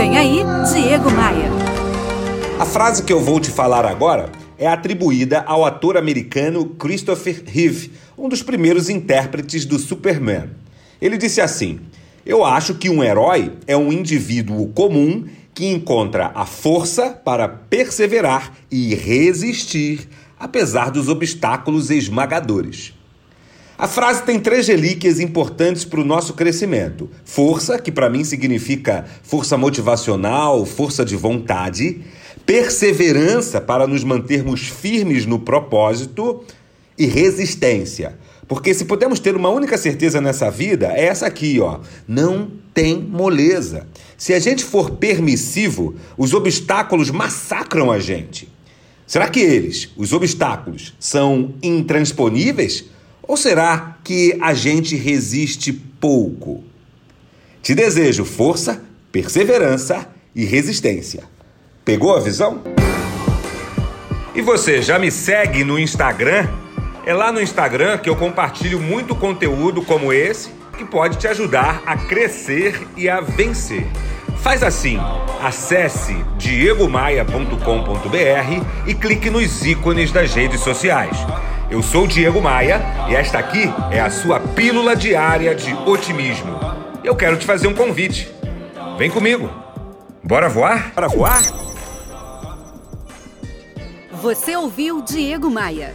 Vem aí, Diego Maia. A frase que eu vou te falar agora é atribuída ao ator americano Christopher Reeve, um dos primeiros intérpretes do Superman. Ele disse assim: Eu acho que um herói é um indivíduo comum que encontra a força para perseverar e resistir, apesar dos obstáculos esmagadores. A frase tem três relíquias importantes para o nosso crescimento: força, que para mim significa força motivacional, força de vontade, perseverança para nos mantermos firmes no propósito e resistência. Porque se podemos ter uma única certeza nessa vida, é essa aqui, ó. Não tem moleza. Se a gente for permissivo, os obstáculos massacram a gente. Será que eles, os obstáculos, são intransponíveis? Ou será que a gente resiste pouco? Te desejo força, perseverança e resistência. Pegou a visão? E você já me segue no Instagram? É lá no Instagram que eu compartilho muito conteúdo como esse que pode te ajudar a crescer e a vencer. Faz assim, acesse diegomaia.com.br e clique nos ícones das redes sociais. Eu sou Diego Maia e esta aqui é a sua pílula diária de otimismo. Eu quero te fazer um convite. Vem comigo. Bora voar? Bora voar? Você ouviu Diego Maia.